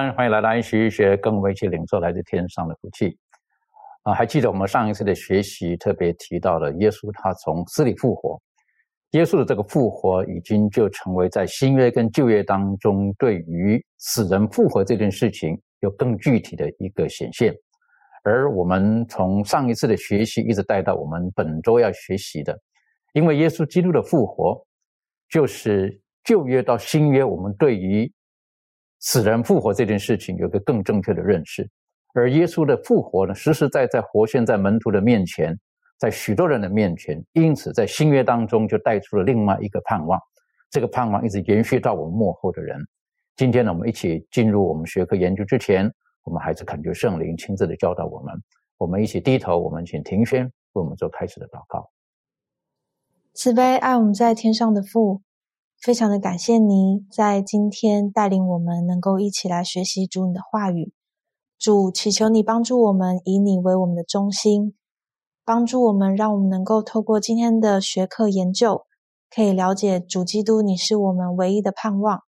安，欢迎来到安息学，跟我们一起领受来自天上的福气。啊，还记得我们上一次的学习特别提到了耶稣他从死里复活，耶稣的这个复活已经就成为在新约跟旧约当中对于死人复活这件事情有更具体的一个显现。而我们从上一次的学习一直带到我们本周要学习的，因为耶稣基督的复活就是旧约到新约我们对于死人复活这件事情有个更正确的认识。而耶稣的复活呢，实实在在活现在门徒的面前，在许多人的面前，因此在新约当中就带出了另外一个盼望。这个盼望一直延续到我们幕后的人。今天呢，我们一起进入我们学科研究之前，我们还是恳求圣灵亲自的教导我们。我们一起低头，我们请庭轩为我们做开始的祷告。慈悲爱我们在天上的父，非常的感谢你在今天带领我们能够一起来学习主你的话语。主，祈求你帮助我们，以你为我们的中心，帮助我们，让我们能够透过今天的学科研究，可以了解主基督，你是我们唯一的盼望。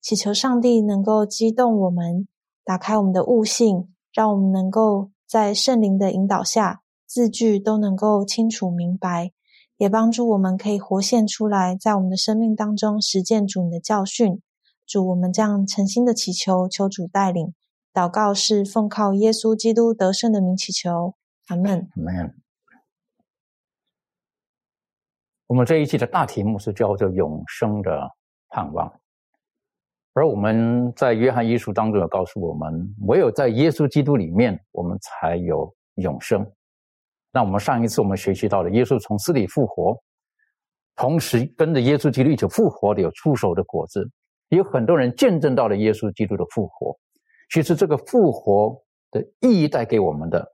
祈求上帝能够激动我们，打开我们的悟性，让我们能够在圣灵的引导下，字句都能够清楚明白，也帮助我们可以活现出来，在我们的生命当中实践主你的教训。主，我们这样诚心的祈求，求主带领。祷告是奉靠耶稣基督得胜的名祈求，阿门。阿门。我们这一期的大题目是叫做“永生的盼望”，而我们在约翰一书当中有告诉我们，唯有在耶稣基督里面，我们才有永生。那我们上一次我们学习到了耶稣从死里复活，同时跟着耶稣基督一起复活的有出手的果子，也有很多人见证到了耶稣基督的复活。其实这个复活的意义带给我们的，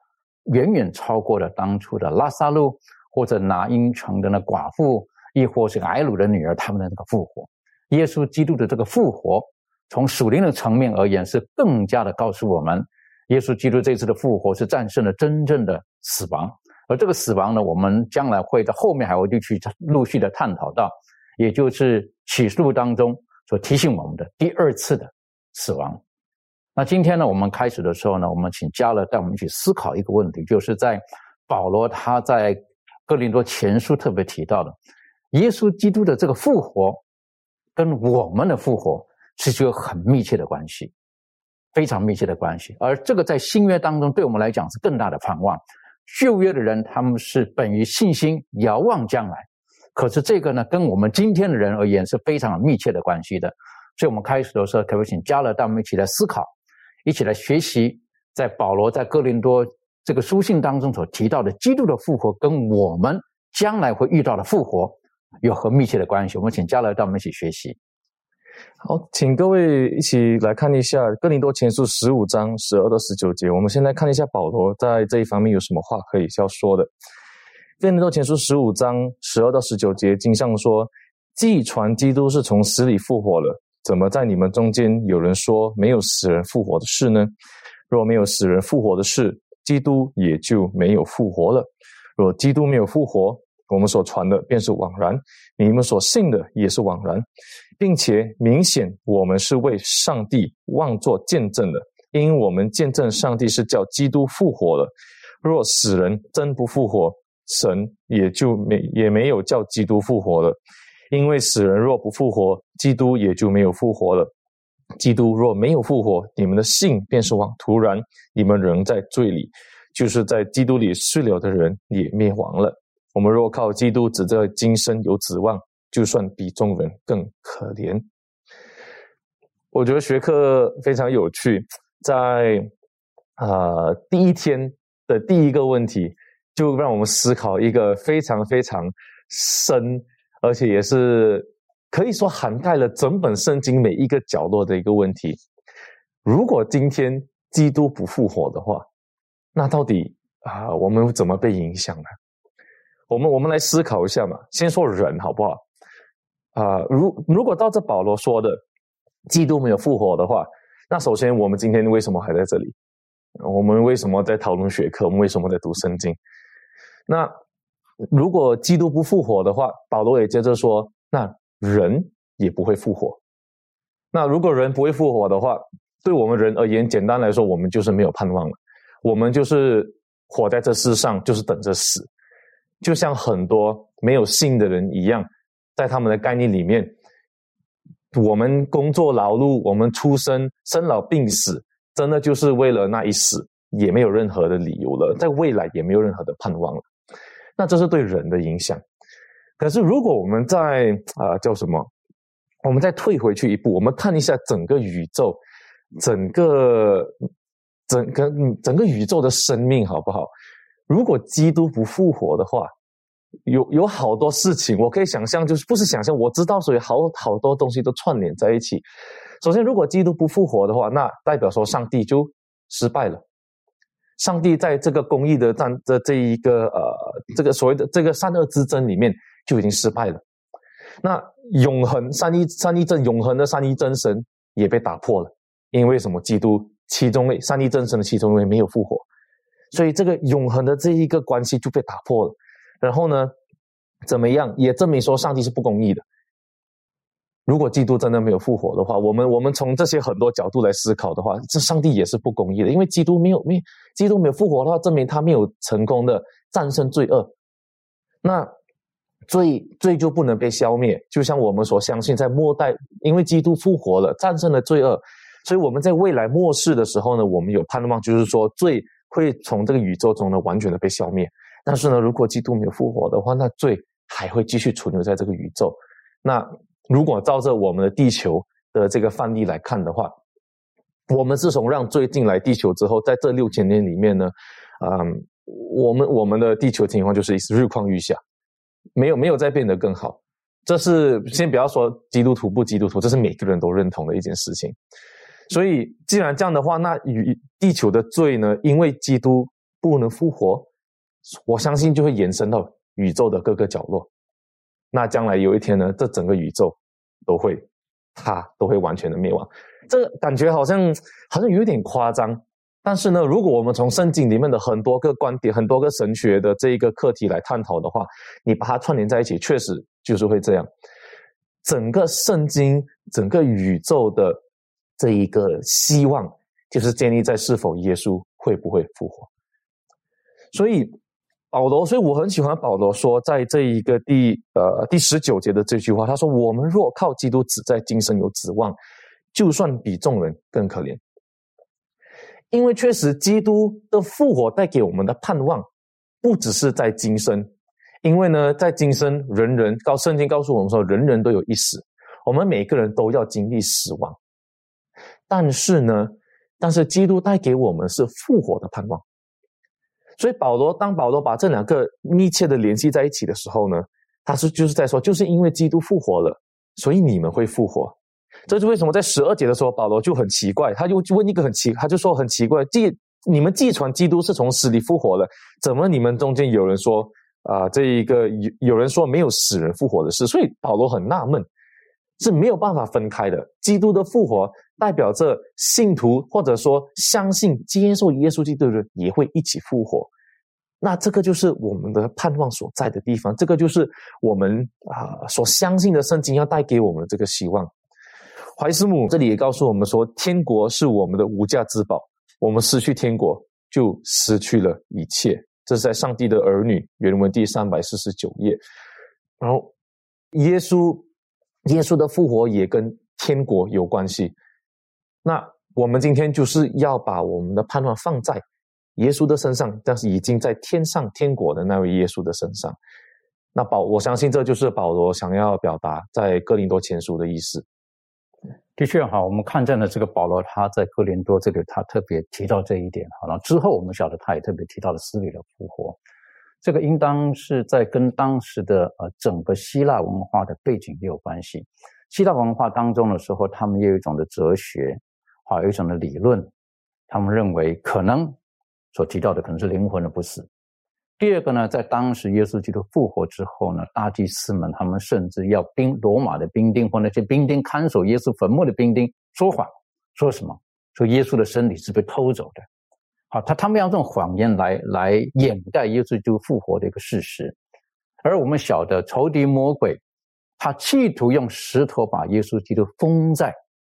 远远超过了当初的拉萨路或者拿因城的那寡妇，亦或是埃鲁的女儿他们的那个复活。耶稣基督的这个复活，从属灵的层面而言，是更加的告诉我们，耶稣基督这次的复活是战胜了真正的死亡。而这个死亡呢，我们将来会在后面还会去陆续的探讨到，也就是起诉当中所提醒我们的第二次的死亡。那今天呢，我们开始的时候呢，我们请加勒带我们去思考一个问题，就是在保罗他在哥林多前书特别提到的，耶稣基督的这个复活跟我们的复活其实有很密切的关系，非常密切的关系。而这个在新约当中，对我们来讲是更大的盼望。旧约的人他们是本于信心遥望将来，可是这个呢，跟我们今天的人而言是非常密切的关系的。所以，我们开始的时候，可不可以请加勒带我们一起来思考，一起来学习，在保罗在哥林多这个书信当中所提到的基督的复活，跟我们将来会遇到的复活有何密切的关系？我们请加勒带我们一起学习。好，请各位一起来看一下《哥林多前书》十五章十二到十九节。我们先来看一下保罗在这一方面有什么话可以要说的。《哥林多前书》十五章十二到十九节，经上说：“既传基督是从死里复活了，怎么在你们中间有人说没有死人复活的事呢？若没有死人复活的事，基督也就没有复活了。若基督没有复活，我们所传的便是枉然，你们所信的也是枉然。”并且明显，我们是为上帝妄作见证的，因我们见证上帝是叫基督复活了。若死人真不复活，神也就没也没有叫基督复活了。因为死人若不复活，基督也就没有复活了。基督若没有复活，你们的信便是枉徒然，你们仍在罪里，就是在基督里睡了的人也灭亡了。我们若靠基督只在今生有指望，就算比中文更可怜。我觉得学科非常有趣，在啊第一天的第一个问题，就让我们思考一个非常非常深，而且也是。可以说涵盖了整本圣经每一个角落的一个问题。如果今天基督不复活的话，那到底啊，我们怎么被影响呢？我们我们来思考一下嘛。先说人好不好？啊，如如果照这保罗说的，基督没有复活的话，那首先我们今天为什么还在这里？我们为什么在讨论学科？我们为什么在读圣经？那如果基督不复活的话，保罗也接着说，那。人也不会复活。那如果人不会复活的话，对我们人而言，简单来说，我们就是没有盼望了。我们就是活在这世上，就是等着死。就像很多没有信的人一样，在他们的概念里面，我们工作劳碌，我们出生、生老病死，真的就是为了那一死，也没有任何的理由了，在未来也没有任何的盼望了。那这是对人的影响。可是，如果我们在啊叫什么？我们再退回去一步，我们看一下整个宇宙，整个整个整个宇宙的生命好不好？如果基督不复活的话，有有好多事情我可以想象，就是不是想象，我知道，所以好好多东西都串联在一起。首先，如果基督不复活的话，那代表说上帝就失败了。上帝在这个公义的战的这一个呃这个所谓的这个善恶之争里面。就已经失败了。那永恒三一三一真永恒的三一真神也被打破了，因为什么？基督其中位三一真神的其中一位没有复活，所以这个永恒的这一个关系就被打破了。然后呢，怎么样也证明说上帝是不公义的。如果基督真的没有复活的话，我们我们从这些很多角度来思考的话，这上帝也是不公义的，因为基督没有没基督没有复活的话，证明他没有成功的战胜罪恶。那。罪罪就不能被消灭，就像我们所相信，在末代，因为基督复活了，战胜了罪恶，所以我们在未来末世的时候呢，我们有盼望，就是说罪会从这个宇宙中呢完全的被消灭。但是呢，如果基督没有复活的话，那罪还会继续存留在这个宇宙。那如果照着我们的地球的这个范例来看的话，我们自从让罪进来地球之后，在这六千年里面呢，嗯，我们我们的地球情况就是日况愈下。没有没有再变得更好，这是先不要说基督徒不基督徒，这是每个人都认同的一件事情。所以既然这样的话，那与地球的罪呢，因为基督不能复活，我相信就会延伸到宇宙的各个角落。那将来有一天呢，这整个宇宙都会它都会完全的灭亡。这感觉好像好像有点夸张。但是呢，如果我们从圣经里面的很多个观点、很多个神学的这一个课题来探讨的话，你把它串联在一起，确实就是会这样。整个圣经、整个宇宙的这一个希望，就是建立在是否耶稣会不会复活。所以保罗，所以我很喜欢保罗说，在这一个第呃第十九节的这句话，他说：“我们若靠基督只在今生有指望，就算比众人更可怜。”因为确实，基督的复活带给我们的盼望，不只是在今生。因为呢，在今生，人人告圣经告诉我们说，人人都有一死，我们每个人都要经历死亡。但是呢，但是基督带给我们是复活的盼望。所以保罗当保罗把这两个密切的联系在一起的时候呢，他是就是在说，就是因为基督复活了，所以你们会复活。这是为什么？在十二节的时候，保罗就很奇怪，他就问一个很奇，他就说很奇怪：，既你们既传基督是从死里复活了，怎么你们中间有人说啊，这一个有有人说没有死人复活的事？所以保罗很纳闷，是没有办法分开的。基督的复活代表着信徒或者说相信接受耶稣基督的人也会一起复活，那这个就是我们的盼望所在的地方，这个就是我们啊所相信的圣经要带给我们的这个希望。怀斯姆这里也告诉我们说，天国是我们的无价之宝，我们失去天国就失去了一切。这是在上帝的儿女原文第三百四十九页。然后耶稣，耶稣的复活也跟天国有关系。那我们今天就是要把我们的盼望放在耶稣的身上，但是已经在天上天国的那位耶稣的身上。那保，我相信这就是保罗想要表达在哥林多前书的意思。的确哈，我们看见了这个保罗他在哥林多这里他特别提到这一点。好了，之后我们晓得他也特别提到了死里的复活。这个应当是在跟当时的呃整个希腊文化的背景也有关系。希腊文化当中的时候，他们也有一种的哲学，啊，有一种的理论，他们认为可能所提到的可能是灵魂的不死。第二个呢，在当时耶稣基督复活之后呢，大祭司们他们甚至要兵罗马的兵丁或那些兵丁看守耶稣坟墓的兵丁说谎，说什么？说耶稣的身体是被偷走的。好，他他们用这种谎言来来掩盖耶稣基督复活的一个事实，而我们晓得仇敌魔鬼，他企图用石头把耶稣基督封在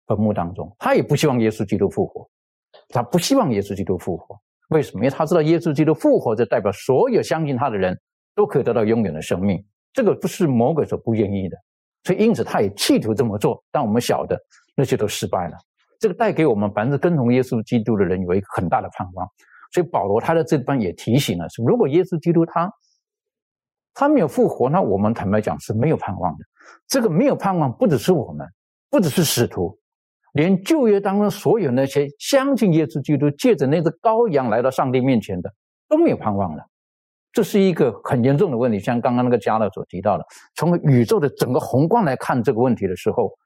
坟墓当中，他也不希望耶稣基督复活，他不希望耶稣基督复活，为什么？因为他知道耶稣基督复活，就代表所有相信他的人都可以得到永远的生命，这个不是魔鬼所不愿意的，所以因此他也企图这么做，但我们晓得那些都失败了。这个带给我们凡是跟从耶稣基督的人有一个很大的盼望，所以保罗他在这方也提醒了：如果耶稣基督他他没有复活，那我们坦白讲是没有盼望的。这个没有盼望，不只是我们，不只是使徒，连旧约当中所有那些相信耶稣基督、借着那只羔羊来到上帝面前的都没有盼望了。这是一个很严重的问题。像刚刚那个加勒所提到的，从宇宙的整个宏观来看这个问题的时候。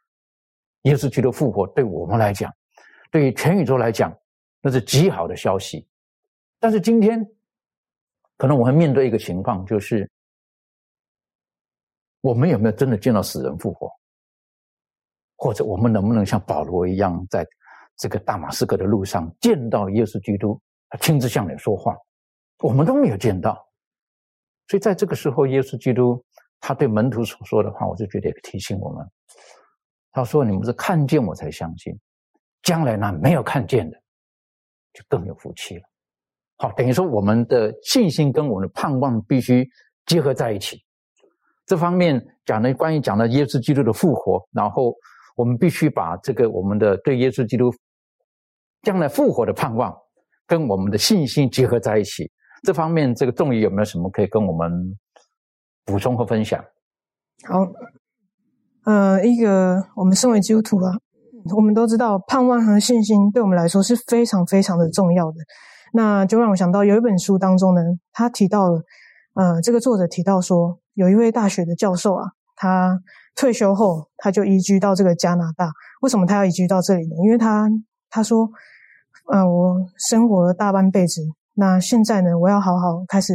耶稣基督复活，对我们来讲，对于全宇宙来讲，那是极好的消息。但是今天，可能我们面对一个情况，就是我们有没有真的见到死人复活？或者我们能不能像保罗一样，在这个大马士革的路上见到耶稣基督，他亲自向你说话？我们都没有见到。所以在这个时候，耶稣基督他对门徒所说的话，我就觉得提醒我们。他说：“你们是看见我才相信，将来那没有看见的，就更有福气了。好，等于说我们的信心跟我们的盼望必须结合在一起。这方面讲的关于讲的耶稣基督的复活，然后我们必须把这个我们的对耶稣基督将来复活的盼望跟我们的信心结合在一起。这方面，这个仲宇有没有什么可以跟我们补充和分享？”好。呃，一个我们身为基督徒啊，我们都知道盼望和信心对我们来说是非常非常的重要的。那就让我想到有一本书当中呢，他提到了，呃，这个作者提到说，有一位大学的教授啊，他退休后他就移居到这个加拿大。为什么他要移居到这里呢？因为他他说，呃，我生活了大半辈子，那现在呢，我要好好开始。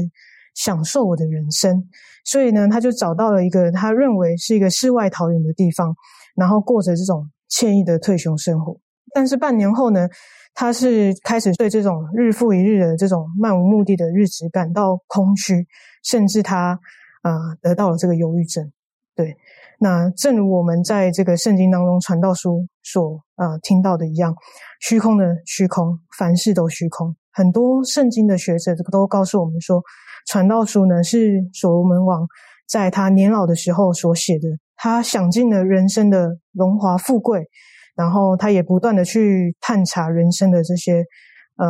享受我的人生，所以呢，他就找到了一个他认为是一个世外桃源的地方，然后过着这种惬意的退休生活。但是半年后呢，他是开始对这种日复一日的这种漫无目的的日子感到空虚，甚至他啊得到了这个忧郁症。对，那正如我们在这个圣经当中传道书所啊听到的一样，虚空的虚空，凡事都虚空。很多圣经的学者都告诉我们说。传道书呢，是所罗门王在他年老的时候所写的。他享尽了人生的荣华富贵，然后他也不断的去探查人生的这些呃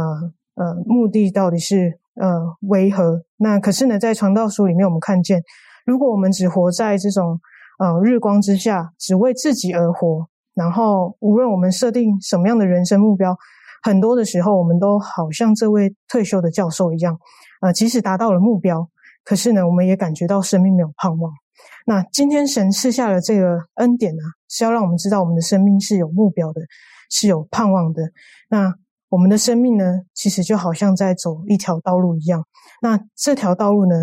呃目的到底是呃为何。那可是呢，在传道书里面，我们看见，如果我们只活在这种呃日光之下，只为自己而活，然后无论我们设定什么样的人生目标，很多的时候，我们都好像这位退休的教授一样。啊，即使达到了目标，可是呢，我们也感觉到生命没有盼望。那今天神赐下了这个恩典呢，是要让我们知道我们的生命是有目标的，是有盼望的。那我们的生命呢，其实就好像在走一条道路一样。那这条道路呢，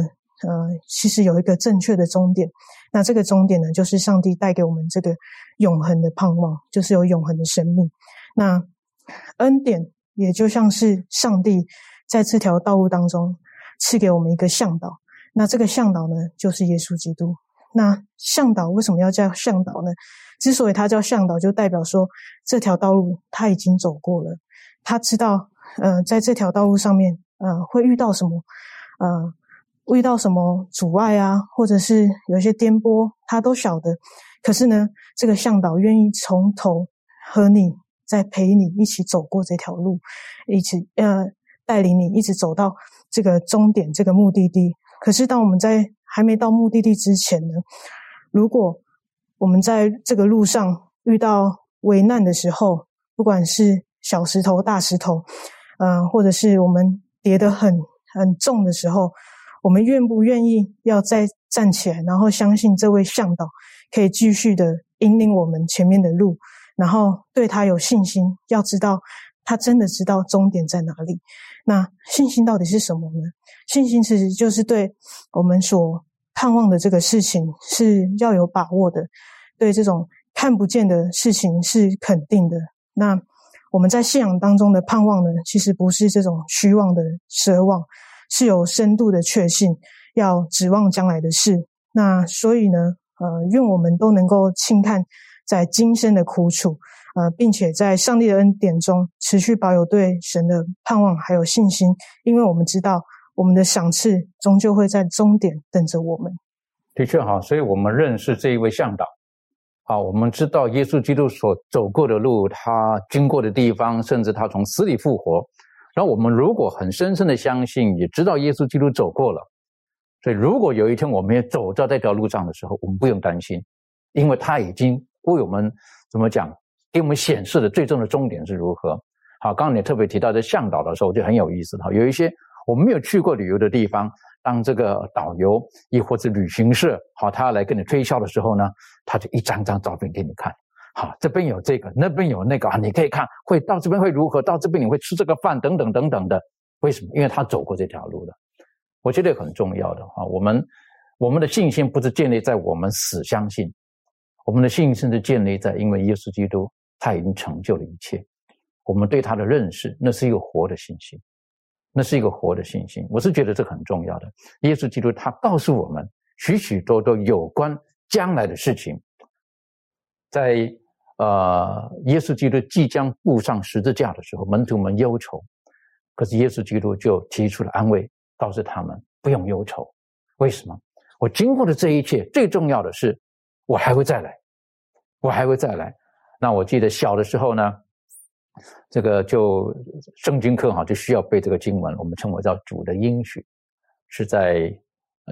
呃，其实有一个正确的终点。那这个终点呢，就是上帝带给我们这个永恒的盼望，就是有永恒的生命。那恩典也就像是上帝在这条道路当中。赐给我们一个向导，那这个向导呢，就是耶稣基督。那向导为什么要叫向导呢？之所以他叫向导，就代表说这条道路他已经走过了，他知道，呃，在这条道路上面，呃，会遇到什么，呃，遇到什么阻碍啊，或者是有一些颠簸，他都晓得。可是呢，这个向导愿意从头和你再陪你一起走过这条路，一起呃带领你一直走到这个终点这个目的地。可是当我们在还没到目的地之前呢，如果我们在这个路上遇到危难的时候，不管是小石头、大石头，嗯，或者是我们跌得很很重的时候，我们愿不愿意要再站起来，然后相信这位向导可以继续的引领我们前面的路，然后对他有信心，要知道他真的知道终点在哪里。那信心到底是什么呢？信心其实就是对我们所盼望的这个事情是要有把握的，对这种看不见的事情是肯定的。那我们在信仰当中的盼望呢，其实不是这种虚妄的奢望，是有深度的确信，要指望将来的事。那所以呢，呃，愿我们都能够轻看在今生的苦楚，呃，并且在上帝的恩典中持续保有对神的盼望还有信心，因为我们知道我们的赏赐终究会在终点等着我们。的确哈，所以我们认识这一位向导。啊，我们知道耶稣基督所走过的路，他经过的地方，甚至他从死里复活。然后我们如果很深深的相信，也知道耶稣基督走过了，所以如果有一天我们也走到这条路上的时候，我们不用担心，因为他已经为我们怎么讲，给我们显示的最终的终点是如何。好，刚刚你特别提到这向导的时候，就很有意思哈，有一些我们没有去过旅游的地方。当这个导游亦或者旅行社，好，他来跟你推销的时候呢，他就一张张照片给你看，好，这边有这个，那边有那个啊，你可以看，会到这边会如何？到这边你会吃这个饭，等等等等的。为什么？因为他走过这条路的。我觉得很重要的啊，我们我们的信心不是建立在我们死相信，我们的信心是建立在因为耶稣基督他已经成就了一切，我们对他的认识，那是一个活的信心。那是一个活的信心，我是觉得这很重要的。耶稣基督他告诉我们许许多多有关将来的事情，在呃，耶稣基督即将步上十字架的时候，门徒们忧愁，可是耶稣基督就提出了安慰，告诉他们不用忧愁。为什么？我经过的这一切，最重要的是我还会再来，我还会再来。那我记得小的时候呢。这个就圣经课哈，就需要背这个经文，我们称为叫主的应许，是在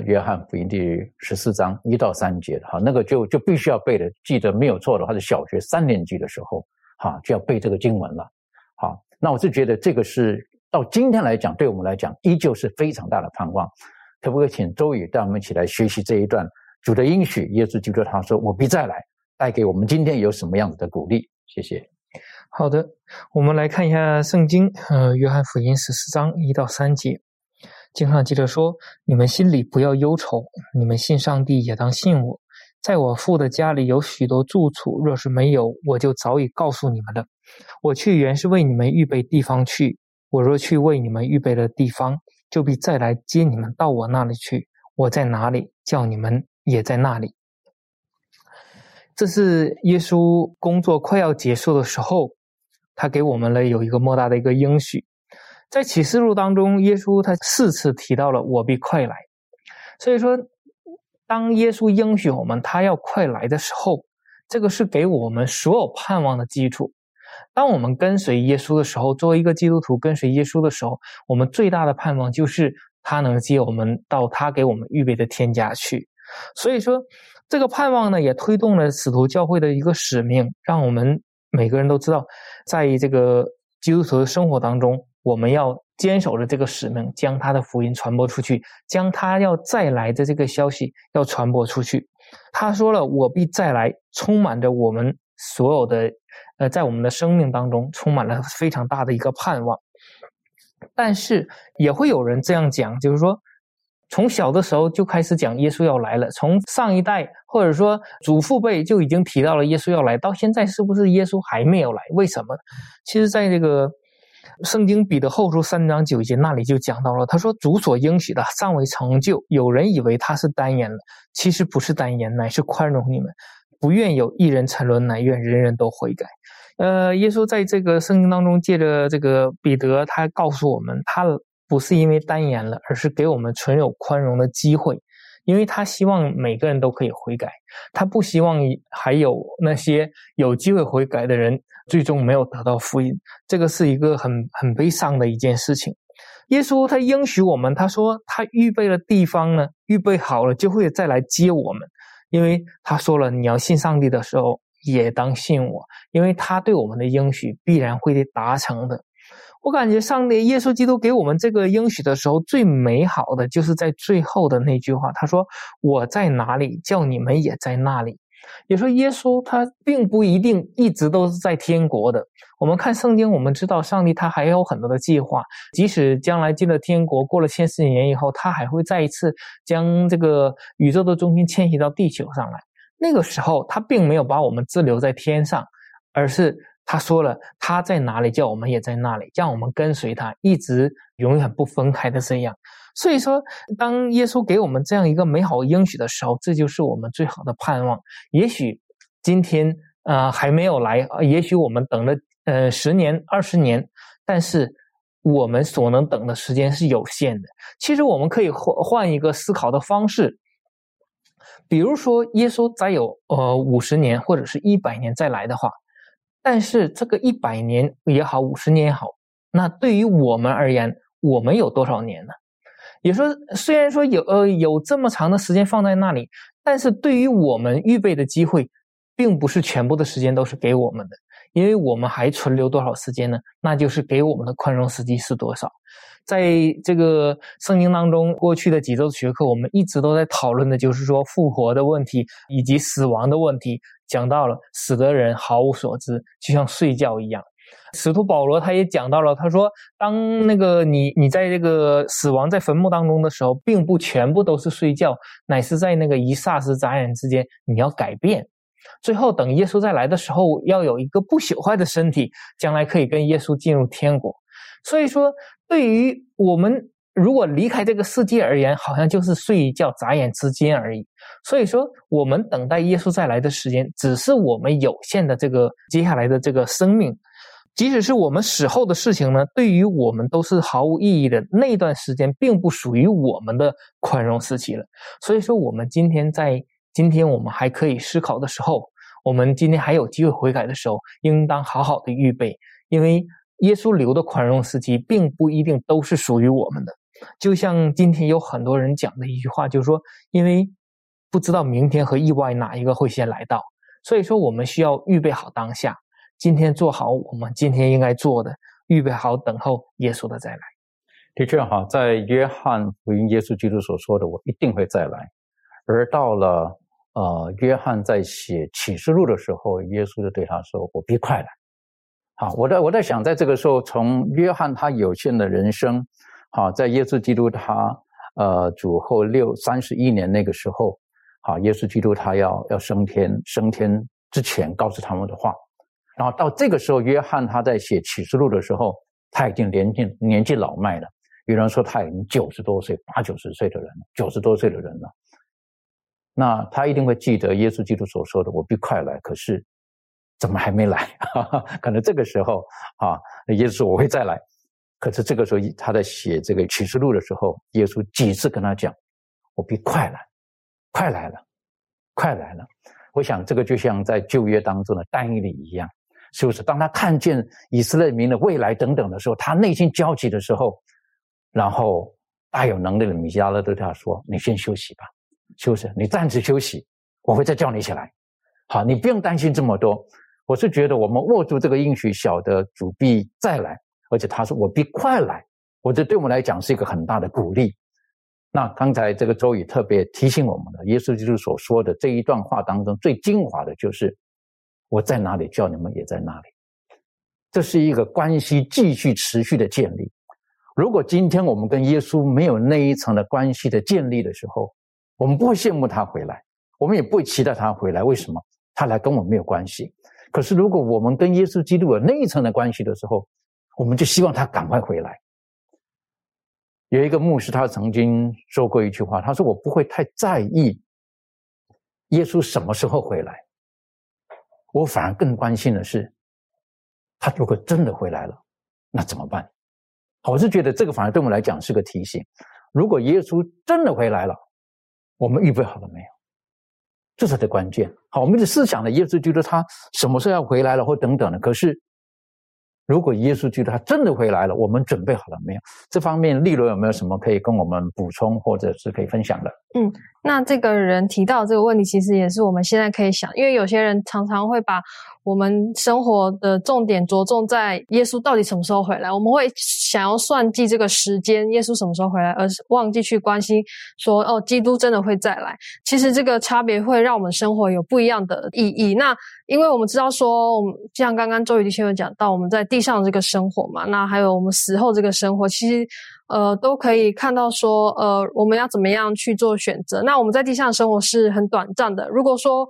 约翰福音第十四章一到三节的哈，那个就就必须要背的，记得没有错的话，是小学三年级的时候哈就要背这个经文了。好，那我是觉得这个是到今天来讲，对我们来讲依旧是非常大的盼望。可不可以请周宇带我们一起来学习这一段主的应许？耶稣基督他说：“我必再来，带给我们今天有什么样子的鼓励？”谢谢。好的，我们来看一下圣经，呃，约翰福音十四章一到三节，经上记着说：“你们心里不要忧愁，你们信上帝也当信我。在我父的家里有许多住处，若是没有，我就早已告诉你们了。我去原是为你们预备地方去。我若去为你们预备了地方，就必再来接你们到我那里去。我在哪里，叫你们也在那里。”这是耶稣工作快要结束的时候。他给我们了有一个莫大的一个应许，在启示录当中，耶稣他四次提到了“我必快来”，所以说，当耶稣应许我们他要快来的时候，这个是给我们所有盼望的基础。当我们跟随耶稣的时候，作为一个基督徒跟随耶稣的时候，我们最大的盼望就是他能接我们到他给我们预备的天家去。所以说，这个盼望呢，也推动了使徒教会的一个使命，让我们。每个人都知道，在这个基督徒的生活当中，我们要坚守着这个使命，将他的福音传播出去，将他要再来的这个消息要传播出去。他说了：“我必再来。”充满着我们所有的，呃，在我们的生命当中充满了非常大的一个盼望。但是也会有人这样讲，就是说。从小的时候就开始讲耶稣要来了，从上一代或者说祖父辈就已经提到了耶稣要来，到现在是不是耶稣还没有来？为什么？其实，在这个圣经彼得后书三章九节那里就讲到了，他说：“主所应许的尚未成就，有人以为他是单言了，其实不是单言，乃是宽容你们，不愿有一人沉沦，乃愿人人都悔改。”呃，耶稣在这个圣经当中借着这个彼得，他告诉我们他。不是因为单言了，而是给我们存有宽容的机会，因为他希望每个人都可以悔改，他不希望还有那些有机会悔改的人最终没有得到福音，这个是一个很很悲伤的一件事情。耶稣他应许我们，他说他预备了地方呢，预备好了就会再来接我们，因为他说了，你要信上帝的时候。也当信我，因为他对我们的应许必然会达成的。我感觉上帝耶稣基督给我们这个应许的时候，最美好的就是在最后的那句话，他说：“我在哪里，叫你们也在那里。”也说耶稣他并不一定一直都是在天国的。我们看圣经，我们知道上帝他还有很多的计划，即使将来进了天国，过了千四年以后，他还会再一次将这个宇宙的中心迁徙到地球上来。那个时候，他并没有把我们滞留在天上，而是他说了他在哪里，叫我们也在那里，让我们跟随他，一直永远不分开的这样。所以说，当耶稣给我们这样一个美好应许的时候，这就是我们最好的盼望。也许今天呃还没有来，也许我们等了呃十年、二十年，但是我们所能等的时间是有限的。其实我们可以换换一个思考的方式。比如说，耶稣再有呃五十年或者是一百年再来的话，但是这个一百年也好，五十年也好，那对于我们而言，我们有多少年呢？也说，虽然说有呃有这么长的时间放在那里，但是对于我们预备的机会，并不是全部的时间都是给我们的，因为我们还存留多少时间呢？那就是给我们的宽容时机是多少。在这个圣经当中，过去的几周学科，我们一直都在讨论的，就是说复活的问题以及死亡的问题。讲到了死的人毫无所知，就像睡觉一样。使徒保罗他也讲到了，他说：“当那个你你在这个死亡在坟墓当中的时候，并不全部都是睡觉，乃是在那个一霎时眨眼之间，你要改变。最后等耶稣再来的时候，要有一个不朽坏的身体，将来可以跟耶稣进入天国。所以说。”对于我们如果离开这个世界而言，好像就是睡一觉、眨眼之间而已。所以说，我们等待耶稣再来的时间，只是我们有限的这个接下来的这个生命。即使是我们死后的事情呢，对于我们都是毫无意义的。那段时间并不属于我们的宽容时期了。所以说，我们今天在今天我们还可以思考的时候，我们今天还有机会悔改的时候，应当好好的预备，因为。耶稣留的宽容时期，并不一定都是属于我们的。就像今天有很多人讲的一句话，就是说，因为不知道明天和意外哪一个会先来到，所以说我们需要预备好当下，今天做好我们今天应该做的，预备好等候耶稣的再来。的确哈，在约翰福音，耶稣基督所说的“我一定会再来”，而到了呃，约翰在写启示录的时候，耶稣就对他说：“我必快来。”好，我在我在想，在这个时候，从约翰他有限的人生，好，在耶稣基督他呃主后六三十一年那个时候，好，耶稣基督他要要升天升天之前告诉他们的话，然后到这个时候，约翰他在写启示录的时候，他已经年纪年纪老迈了，有人说他已经九十多岁八九十岁的人了，九十多岁的人了，那他一定会记得耶稣基督所说的“我必快来”，可是。怎么还没来？可能这个时候啊，耶稣我会再来。可是这个时候他在写这个启示录的时候，耶稣几次跟他讲：“我必快来，快来了，快来了。”我想这个就像在旧约当中的单一里一样，是不是？当他看见以色列民的未来等等的时候，他内心焦急的时候，然后大有能力的米迦勒对他说：“你先休息吧，休息，你暂时休息，我会再叫你起来。好，你不用担心这么多。”我是觉得我们握住这个应许，晓得主必再来，而且他说我必快来，我这对我们来讲是一个很大的鼓励。那刚才这个周宇特别提醒我们的，耶稣基督所说的这一段话当中最精华的就是我在哪里，叫你们也在那里。这是一个关系继续持续的建立。如果今天我们跟耶稣没有那一层的关系的建立的时候，我们不会羡慕他回来，我们也不会期待他回来。为什么？他来跟我没有关系。可是，如果我们跟耶稣基督有那一层的关系的时候，我们就希望他赶快回来。有一个牧师，他曾经说过一句话，他说：“我不会太在意耶稣什么时候回来，我反而更关心的是，他如果真的回来了，那怎么办？我是觉得这个反而对我们来讲是个提醒：如果耶稣真的回来了，我们预备好了没有？这才是关键。好，我们的思想呢，一直觉得他什么时候要回来了，或等等的。可是。如果耶稣基督他真的回来了，我们准备好了没有？这方面，利罗有没有什么可以跟我们补充，或者是可以分享的？嗯，那这个人提到这个问题，其实也是我们现在可以想，因为有些人常常会把我们生活的重点着重在耶稣到底什么时候回来，我们会想要算计这个时间，耶稣什么时候回来，而是忘记去关心说哦，基督真的会再来。其实这个差别会让我们生活有不一样的意义。那因为我们知道说，我们像刚刚周宇弟兄有讲到，我们在地上这个生活嘛，那还有我们死后这个生活，其实。呃，都可以看到说，呃，我们要怎么样去做选择？那我们在地上生活是很短暂的。如果说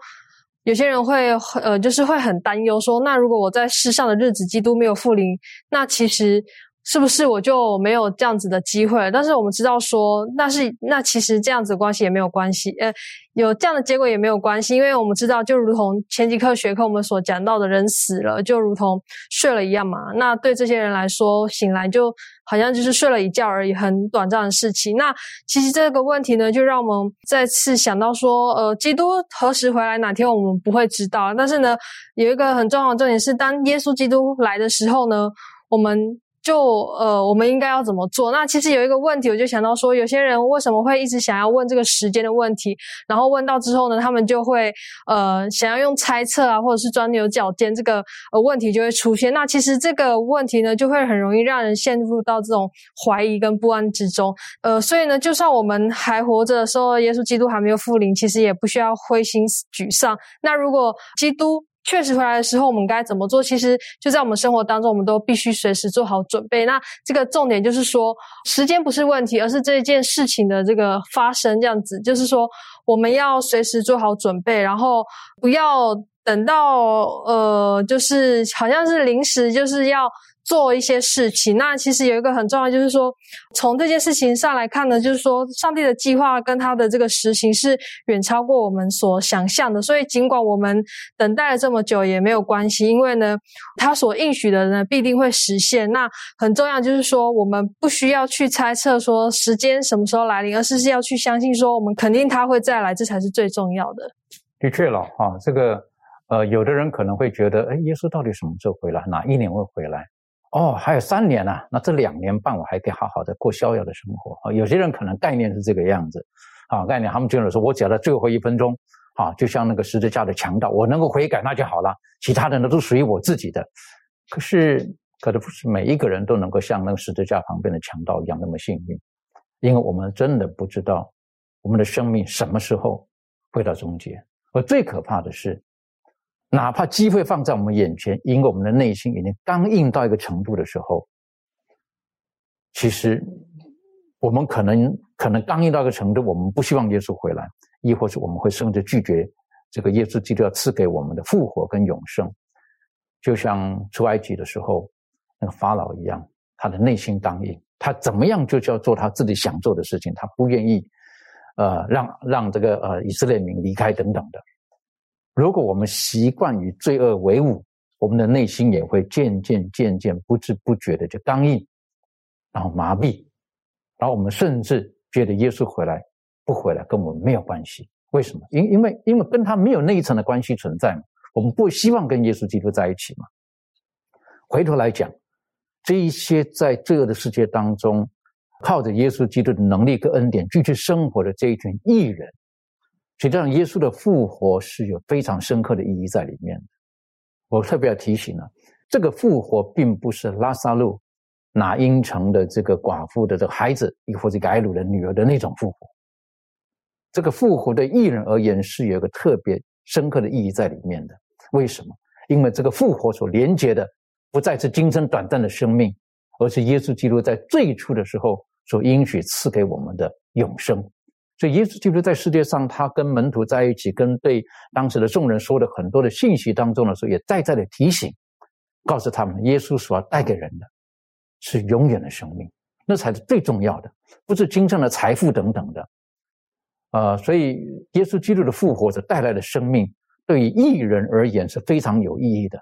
有些人会，呃，就是会很担忧说，那如果我在世上的日子，基督没有复临，那其实是不是我就没有这样子的机会？但是我们知道说，那是那其实这样子关系也没有关系，呃。有这样的结果也没有关系，因为我们知道，就如同前几课学课我们所讲到的，人死了就如同睡了一样嘛。那对这些人来说，醒来就好像就是睡了一觉而已，很短暂的事情。那其实这个问题呢，就让我们再次想到说，呃，基督何时回来，哪天我们不会知道。但是呢，有一个很重要的重点是，当耶稣基督来的时候呢，我们。就呃，我们应该要怎么做？那其实有一个问题，我就想到说，有些人为什么会一直想要问这个时间的问题？然后问到之后呢，他们就会呃想要用猜测啊，或者是钻牛角尖，这个呃问题就会出现。那其实这个问题呢，就会很容易让人陷入到这种怀疑跟不安之中。呃，所以呢，就算我们还活着的时候，耶稣基督还没有复临，其实也不需要灰心沮丧。那如果基督，确实回来的时候，我们该怎么做？其实就在我们生活当中，我们都必须随时做好准备。那这个重点就是说，时间不是问题，而是这件事情的这个发生。这样子，就是说，我们要随时做好准备，然后不要等到呃，就是好像是临时，就是要。做一些事情，那其实有一个很重要，就是说，从这件事情上来看呢，就是说，上帝的计划跟他的这个实行是远超过我们所想象的。所以，尽管我们等待了这么久也没有关系，因为呢，他所应许的呢必定会实现。那很重要就是说，我们不需要去猜测说时间什么时候来临，而是是要去相信说，我们肯定他会再来，这才是最重要的。的确了啊，这个呃，有的人可能会觉得，哎，耶稣到底什么时候回来？哪一年会回来？哦，还有三年呢，那这两年半我还可以好好的过逍遥的生活啊。有些人可能概念是这个样子，啊，概念他们就是说我只要在最后一分钟，啊，就像那个十字架的强盗，我能够悔改那就好了，其他的呢都属于我自己的。可是，可能不是每一个人都能够像那个十字架旁边的强盗一样那么幸运，因为我们真的不知道我们的生命什么时候会到终结。而最可怕的是。哪怕机会放在我们眼前，因为我们的内心已经刚硬到一个程度的时候，其实我们可能可能刚硬到一个程度，我们不希望耶稣回来，亦或是我们会甚至拒绝这个耶稣基督要赐给我们的复活跟永生。就像出埃及的时候，那个法老一样，他的内心刚硬，他怎么样就叫做他自己想做的事情，他不愿意呃让让这个呃以色列民离开等等的。如果我们习惯与罪恶为伍，我们的内心也会渐渐、渐渐、不知不觉的就刚硬，然后麻痹，然后我们甚至觉得耶稣回来不回来跟我们没有关系。为什么？因因为因为跟他没有那一层的关系存在嘛。我们不希望跟耶稣基督在一起嘛。回头来讲，这一些在罪恶的世界当中，靠着耶稣基督的能力跟恩典继续生活的这一群艺人。实际上，耶稣的复活是有非常深刻的意义在里面的。我特别要提醒呢，这个复活并不是拉萨路拿因城的这个寡妇的这个孩子，亦或者改鲁的女儿的那种复活。这个复活的艺人而言，是有一个特别深刻的意义在里面的。为什么？因为这个复活所连接的，不再是今生短暂的生命，而是耶稣基督在最初的时候所应许赐给我们的永生。所以，耶稣基督在世界上，他跟门徒在一起，跟对当时的众人说的很多的信息当中的时候，也再再的提醒，告诉他们，耶稣所要带给人的，是永远的生命，那才是最重要的，不是今生的财富等等的。呃，所以，耶稣基督的复活所带来的生命，对于艺人而言是非常有意义的。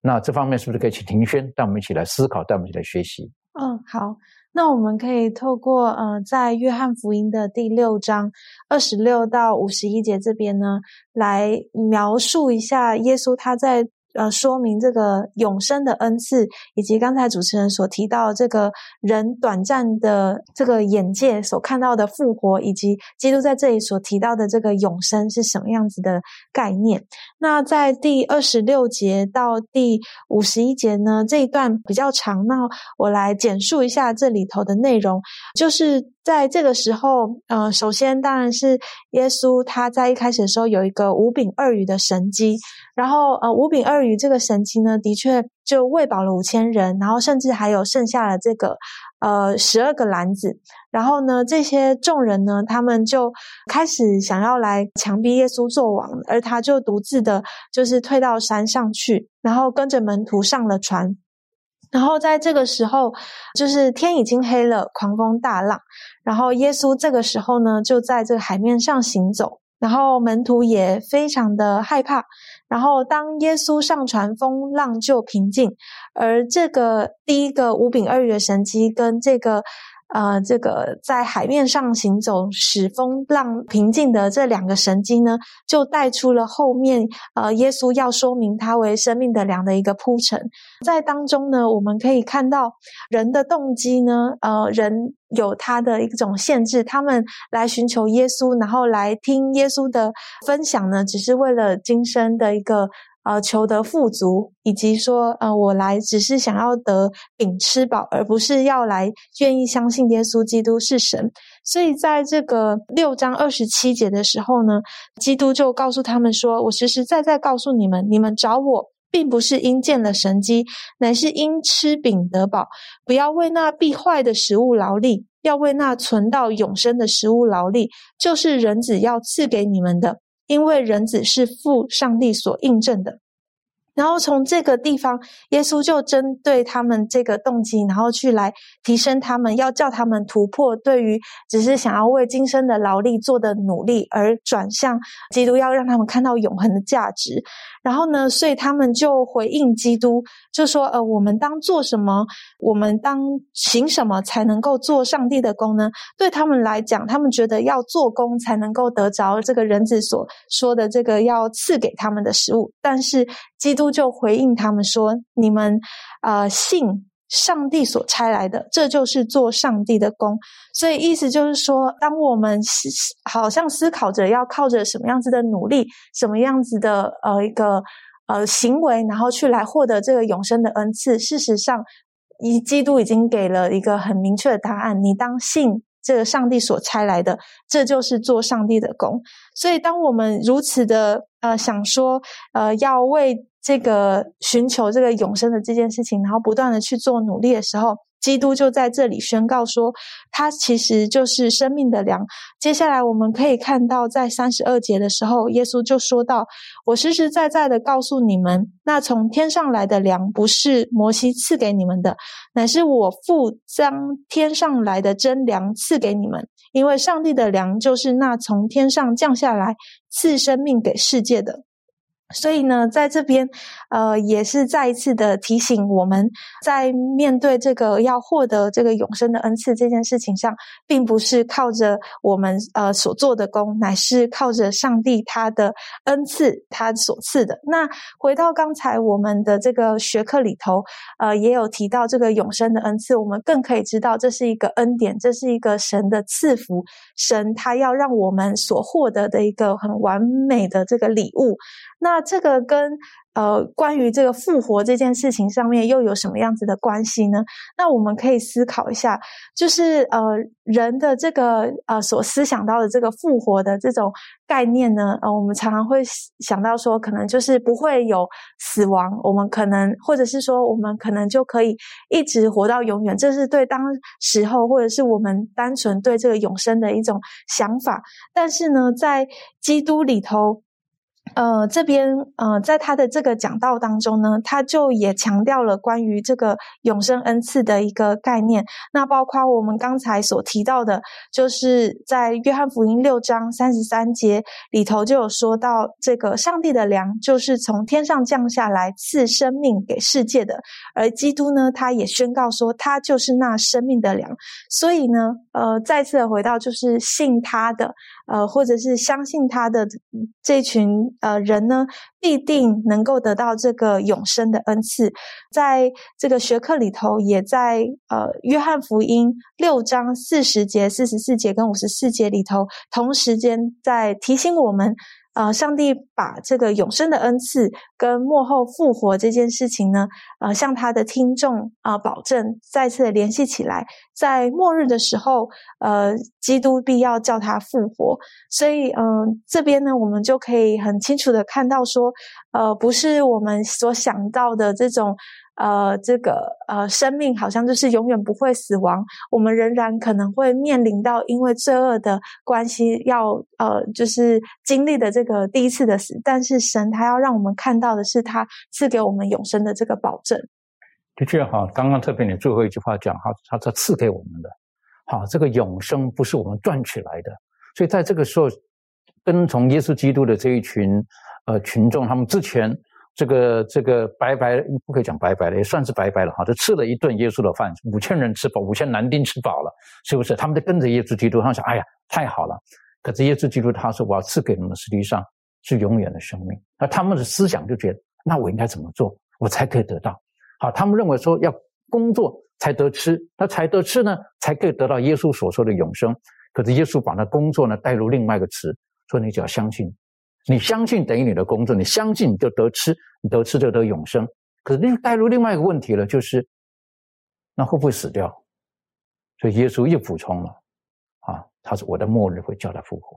那这方面是不是可以请庭轩带我们一起来思考，带我们一起来学习？嗯，好。那我们可以透过呃，在约翰福音的第六章二十六到五十一节这边呢，来描述一下耶稣他在。呃，说明这个永生的恩赐，以及刚才主持人所提到这个人短暂的这个眼界所看到的复活，以及基督在这里所提到的这个永生是什么样子的概念？那在第二十六节到第五十一节呢，这一段比较长，那我来简述一下这里头的内容，就是。在这个时候，呃，首先当然是耶稣他在一开始的时候有一个五饼二鱼的神机，然后呃，五饼二鱼这个神奇呢，的确就喂饱了五千人，然后甚至还有剩下了这个呃十二个篮子，然后呢，这些众人呢，他们就开始想要来强逼耶稣做王，而他就独自的，就是退到山上去，然后跟着门徒上了船。然后在这个时候，就是天已经黑了，狂风大浪。然后耶稣这个时候呢，就在这个海面上行走。然后门徒也非常的害怕。然后当耶稣上船，风浪就平静。而这个第一个五饼二鱼的神迹，跟这个。呃，这个在海面上行走、使风浪平静的这两个神经呢，就带出了后面呃，耶稣要说明他为生命的粮的一个铺陈。在当中呢，我们可以看到人的动机呢，呃，人有他的一种限制，他们来寻求耶稣，然后来听耶稣的分享呢，只是为了今生的一个。呃，求得富足，以及说，呃，我来只是想要得饼吃饱，而不是要来愿意相信耶稣基督是神。所以，在这个六章二十七节的时候呢，基督就告诉他们说：“我实实在在告诉你们，你们找我，并不是因见了神机，乃是因吃饼得饱。不要为那必坏的食物劳力，要为那存到永生的食物劳力，就是人子要赐给你们的。”因为人子是父上帝所印证的。然后从这个地方，耶稣就针对他们这个动机，然后去来提升他们，要叫他们突破对于只是想要为今生的劳力做的努力，而转向基督，要让他们看到永恒的价值。然后呢，所以他们就回应基督，就说：“呃，我们当做什么？我们当行什么才能够做上帝的功呢？”对他们来讲，他们觉得要做工才能够得着这个人子所说的这个要赐给他们的食物，但是基督。就回应他们说：“你们，呃，信上帝所差来的，这就是做上帝的工。所以意思就是说，当我们思好像思考着要靠着什么样子的努力，什么样子的呃一个呃行为，然后去来获得这个永生的恩赐。事实上，一基督已经给了一个很明确的答案：你当信这个上帝所差来的，这就是做上帝的工。所以，当我们如此的呃想说，呃，要为。这个寻求这个永生的这件事情，然后不断的去做努力的时候，基督就在这里宣告说，他其实就是生命的粮。接下来我们可以看到，在三十二节的时候，耶稣就说到：“我实实在在的告诉你们，那从天上来的粮，不是摩西赐给你们的，乃是我父将天上来的真粮赐给你们。因为上帝的粮就是那从天上降下来赐生命给世界的。”所以呢，在这边，呃，也是再一次的提醒我们，在面对这个要获得这个永生的恩赐这件事情上，并不是靠着我们呃所做的功，乃是靠着上帝他的恩赐，他所赐的。那回到刚才我们的这个学课里头，呃，也有提到这个永生的恩赐，我们更可以知道这是一个恩典，这是一个神的赐福，神他要让我们所获得的一个很完美的这个礼物。那这个跟呃关于这个复活这件事情上面又有什么样子的关系呢？那我们可以思考一下，就是呃人的这个呃所思想到的这个复活的这种概念呢，呃我们常常会想到说，可能就是不会有死亡，我们可能或者是说我们可能就可以一直活到永远，这是对当时候或者是我们单纯对这个永生的一种想法。但是呢，在基督里头。呃，这边呃，在他的这个讲道当中呢，他就也强调了关于这个永生恩赐的一个概念。那包括我们刚才所提到的，就是在约翰福音六章三十三节里头就有说到，这个上帝的粮就是从天上降下来赐生命给世界的。而基督呢，他也宣告说，他就是那生命的粮。所以呢，呃，再次回到，就是信他的，呃，或者是相信他的这群。呃，人呢必定能够得到这个永生的恩赐，在这个学课里头，也在呃约翰福音六章四十节、四十四节跟五十四节里头，同时间在提醒我们。呃，上帝把这个永生的恩赐跟幕后复活这件事情呢，呃，向他的听众啊保证，再次联系起来，在末日的时候，呃，基督必要叫他复活。所以，嗯，这边呢，我们就可以很清楚的看到说，呃，不是我们所想到的这种。呃，这个呃，生命好像就是永远不会死亡。我们仍然可能会面临到因为罪恶的关系，要呃，就是经历的这个第一次的死。但是神他要让我们看到的是，他赐给我们永生的这个保证。的确哈，刚刚特别你最后一句话讲哈，他他赐给我们的。好，这个永生不是我们赚取来的。所以在这个时候，跟从耶稣基督的这一群呃群众，他们之前。这个这个白白不可以讲白白的，也算是白白了哈。就吃了一顿耶稣的饭，五千人吃饱，五千男丁吃饱了，是不是？他们就跟着耶稣基督，他们想：哎呀，太好了！可是耶稣基督他说：我要赐给你们，实际上是永远的生命。那他们的思想就觉得：那我应该怎么做，我才可以得到？好，他们认为说要工作才得吃，那才得吃呢，才可以得到耶稣所说的永生。可是耶稣把那工作呢带入另外一个词，说你只要相信。你相信等于你的工作，你相信你就得吃，你得吃就得永生。可是又带入另外一个问题了，就是那会不会死掉？所以耶稣又补充了，啊，他说我的末日会叫他复活。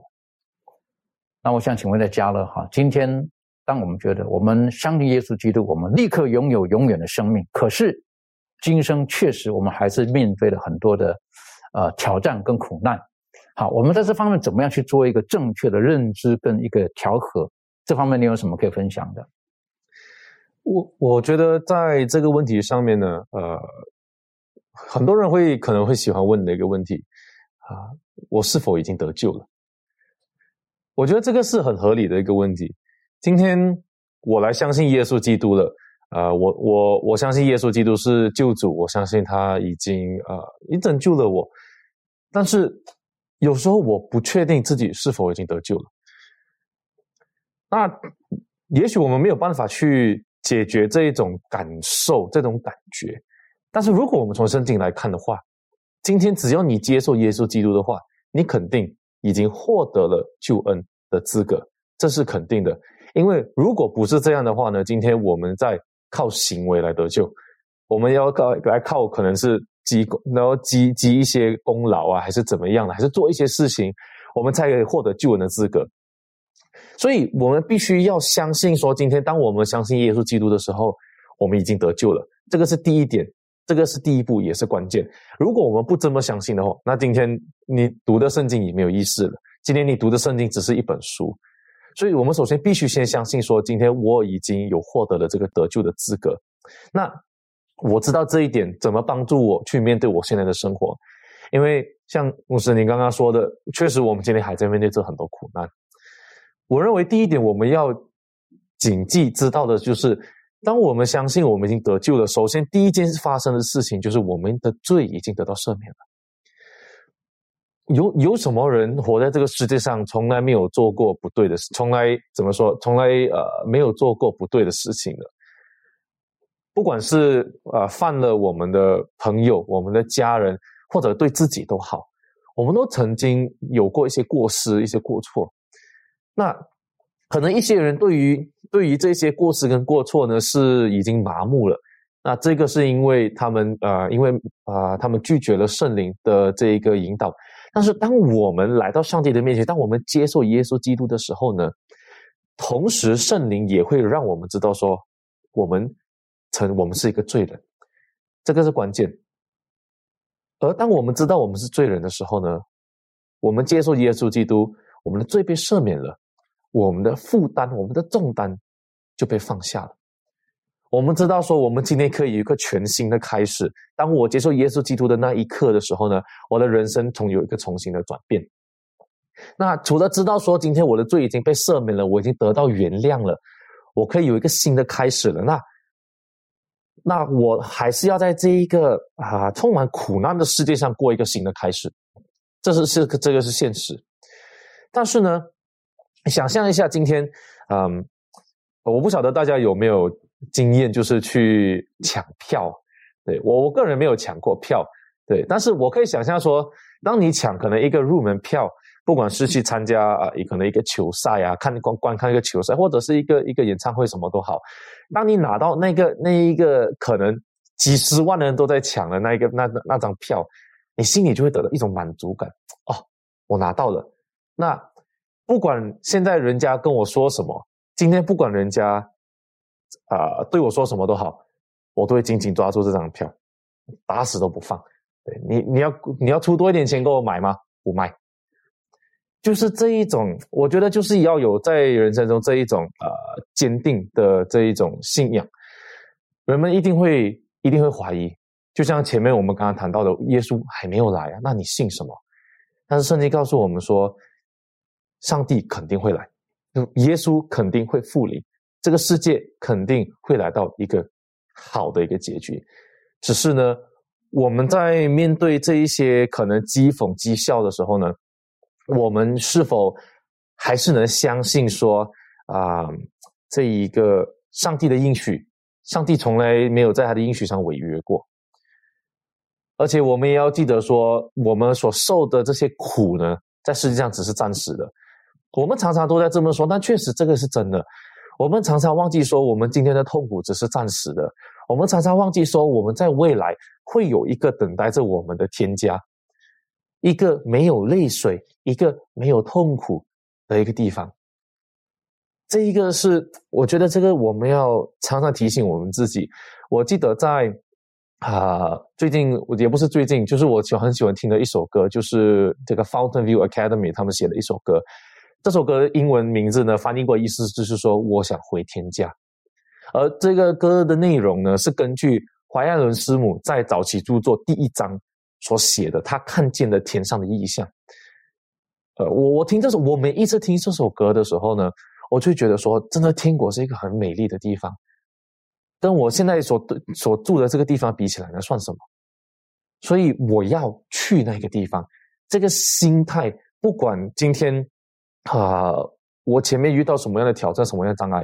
那我想请问在家乐哈，今天当我们觉得我们相信耶稣基督，我们立刻拥有永远的生命，可是今生确实我们还是面对了很多的呃挑战跟苦难。好，我们在这方面怎么样去做一个正确的认知跟一个调和？这方面你有什么可以分享的？我我觉得在这个问题上面呢，呃，很多人会可能会喜欢问的一个问题啊，我是否已经得救了？我觉得这个是很合理的一个问题。今天我来相信耶稣基督了，啊，我我我相信耶稣基督是救主，我相信他已经啊，已拯救了我，但是。有时候我不确定自己是否已经得救了，那也许我们没有办法去解决这一种感受、这种感觉。但是如果我们从圣经来看的话，今天只要你接受耶稣基督的话，你肯定已经获得了救恩的资格，这是肯定的。因为如果不是这样的话呢，今天我们在靠行为来得救，我们要靠来靠可能是。积功，然后积积一些功劳啊，还是怎么样的？还是做一些事情，我们才可以获得救恩的资格。所以，我们必须要相信说，今天当我们相信耶稣基督的时候，我们已经得救了。这个是第一点，这个是第一步，也是关键。如果我们不这么相信的话，那今天你读的圣经也没有意思了。今天你读的圣经只是一本书。所以我们首先必须先相信说，今天我已经有获得了这个得救的资格。那。我知道这一点怎么帮助我去面对我现在的生活，因为像牧师您刚刚说的，确实我们今天还在面对着很多苦难。我认为第一点我们要谨记知道的就是，当我们相信我们已经得救了，首先第一件发生的事情就是我们的罪已经得到赦免了。有有什么人活在这个世界上从来没有做过不对的事，从来怎么说，从来呃没有做过不对的事情的？不管是呃犯了我们的朋友、我们的家人，或者对自己都好，我们都曾经有过一些过失、一些过错。那可能一些人对于对于这些过失跟过错呢，是已经麻木了。那这个是因为他们呃，因为啊，他们拒绝了圣灵的这一个引导。但是当我们来到上帝的面前，当我们接受耶稣基督的时候呢，同时圣灵也会让我们知道说，我们。成我们是一个罪人，这个是关键。而当我们知道我们是罪人的时候呢，我们接受耶稣基督，我们的罪被赦免了，我们的负担、我们的重担就被放下了。我们知道说，我们今天可以有一个全新的开始。当我接受耶稣基督的那一刻的时候呢，我的人生从有一个重新的转变。那除了知道说今天我的罪已经被赦免了，我已经得到原谅了，我可以有一个新的开始了。那那我还是要在这一个啊充满苦难的世界上过一个新的开始，这是是这个是现实。但是呢，想象一下今天，嗯，我不晓得大家有没有。经验就是去抢票，对我我个人没有抢过票，对，但是我可以想象说，当你抢可能一个入门票，不管是去参加啊，也可能一个球赛啊，看观观看一个球赛，或者是一个一个演唱会，什么都好，当你拿到那个那一个可能几十万人都在抢的那一个那那张票，你心里就会得到一种满足感哦，我拿到了。那不管现在人家跟我说什么，今天不管人家。啊，对我说什么都好，我都会紧紧抓住这张票，打死都不放。对你，你要你要出多一点钱给我买吗？不卖。就是这一种，我觉得就是要有在人生中这一种呃坚定的这一种信仰。人们一定会一定会怀疑，就像前面我们刚刚谈到的，耶稣还没有来啊，那你信什么？但是圣经告诉我们说，上帝肯定会来，耶稣肯定会复临。这个世界肯定会来到一个好的一个结局，只是呢，我们在面对这一些可能讥讽讥笑的时候呢，我们是否还是能相信说啊，这一个上帝的应许，上帝从来没有在他的应许上违约过，而且我们也要记得说，我们所受的这些苦呢，在世界上只是暂时的。我们常常都在这么说，但确实这个是真的。我们常常忘记说，我们今天的痛苦只是暂时的。我们常常忘记说，我们在未来会有一个等待着我们的天家，一个没有泪水、一个没有痛苦的一个地方。这一个是，我觉得这个我们要常常提醒我们自己。我记得在啊，最近也不是最近，就是我喜很喜欢听的一首歌，就是这个 Fountain View Academy 他们写的一首歌。这首歌英文名字呢，翻译过意思就是说我想回天家，而这个歌的内容呢，是根据怀亚伦师母在早期著作第一章所写的，他看见的天上的意象。呃，我我听这首，我每一次听这首歌的时候呢，我就觉得说，真的天国是一个很美丽的地方，跟我现在所所住的这个地方比起来，那算什么？所以我要去那个地方，这个心态，不管今天。啊！我前面遇到什么样的挑战，什么样的障碍，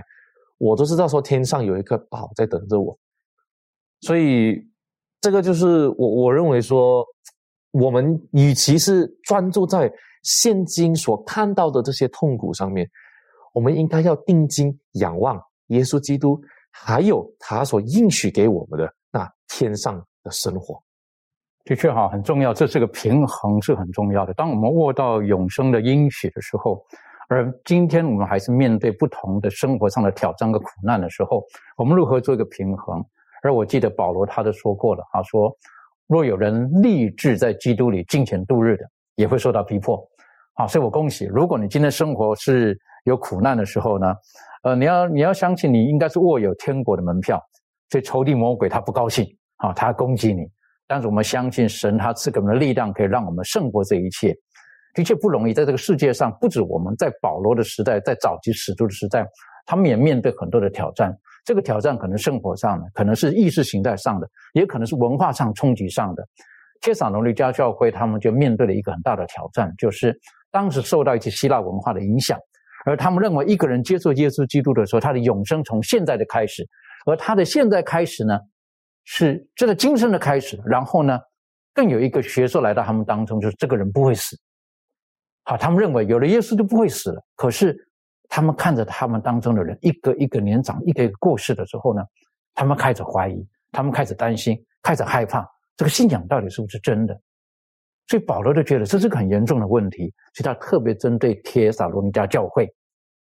我都知道说天上有一颗宝在等着我。所以这个就是我我认为说，我们与其是专注在现今所看到的这些痛苦上面，我们应该要定睛仰望耶稣基督，还有他所应许给我们的那天上的生活。的确哈，很重要，这是个平衡是很重要的。当我们握到永生的应许的时候，而今天我们还是面对不同的生活上的挑战和苦难的时候，我们如何做一个平衡？而我记得保罗他都说过了，他说：若有人立志在基督里金钱度日的，也会受到逼迫。啊，所以我恭喜，如果你今天生活是有苦难的时候呢，呃，你要你要相信你应该是握有天国的门票，所以仇敌魔鬼他不高兴啊，他攻击你。但是我们相信神，他赐给我们的力量可以让我们胜过这一切，的确不容易。在这个世界上，不止我们在保罗的时代，在早期使徒的时代，他们也面对很多的挑战。这个挑战可能生活上的，可能是意识形态上的，也可能是文化上冲击上的。帖撒罗尼迦教会他们就面对了一个很大的挑战，就是当时受到一些希腊文化的影响，而他们认为一个人接受耶稣基督的时候，他的永生从现在的开始，而他的现在开始呢？是这个今生的开始，然后呢，更有一个学说来到他们当中，就是这个人不会死。好，他们认为有了耶稣就不会死了。可是他们看着他们当中的人一个一个年长，一个一个过世的时候呢，他们开始怀疑，他们开始担心，开始害怕，这个信仰到底是不是真的？所以保罗就觉得这是个很严重的问题，所以他特别针对帖撒罗尼迦教会，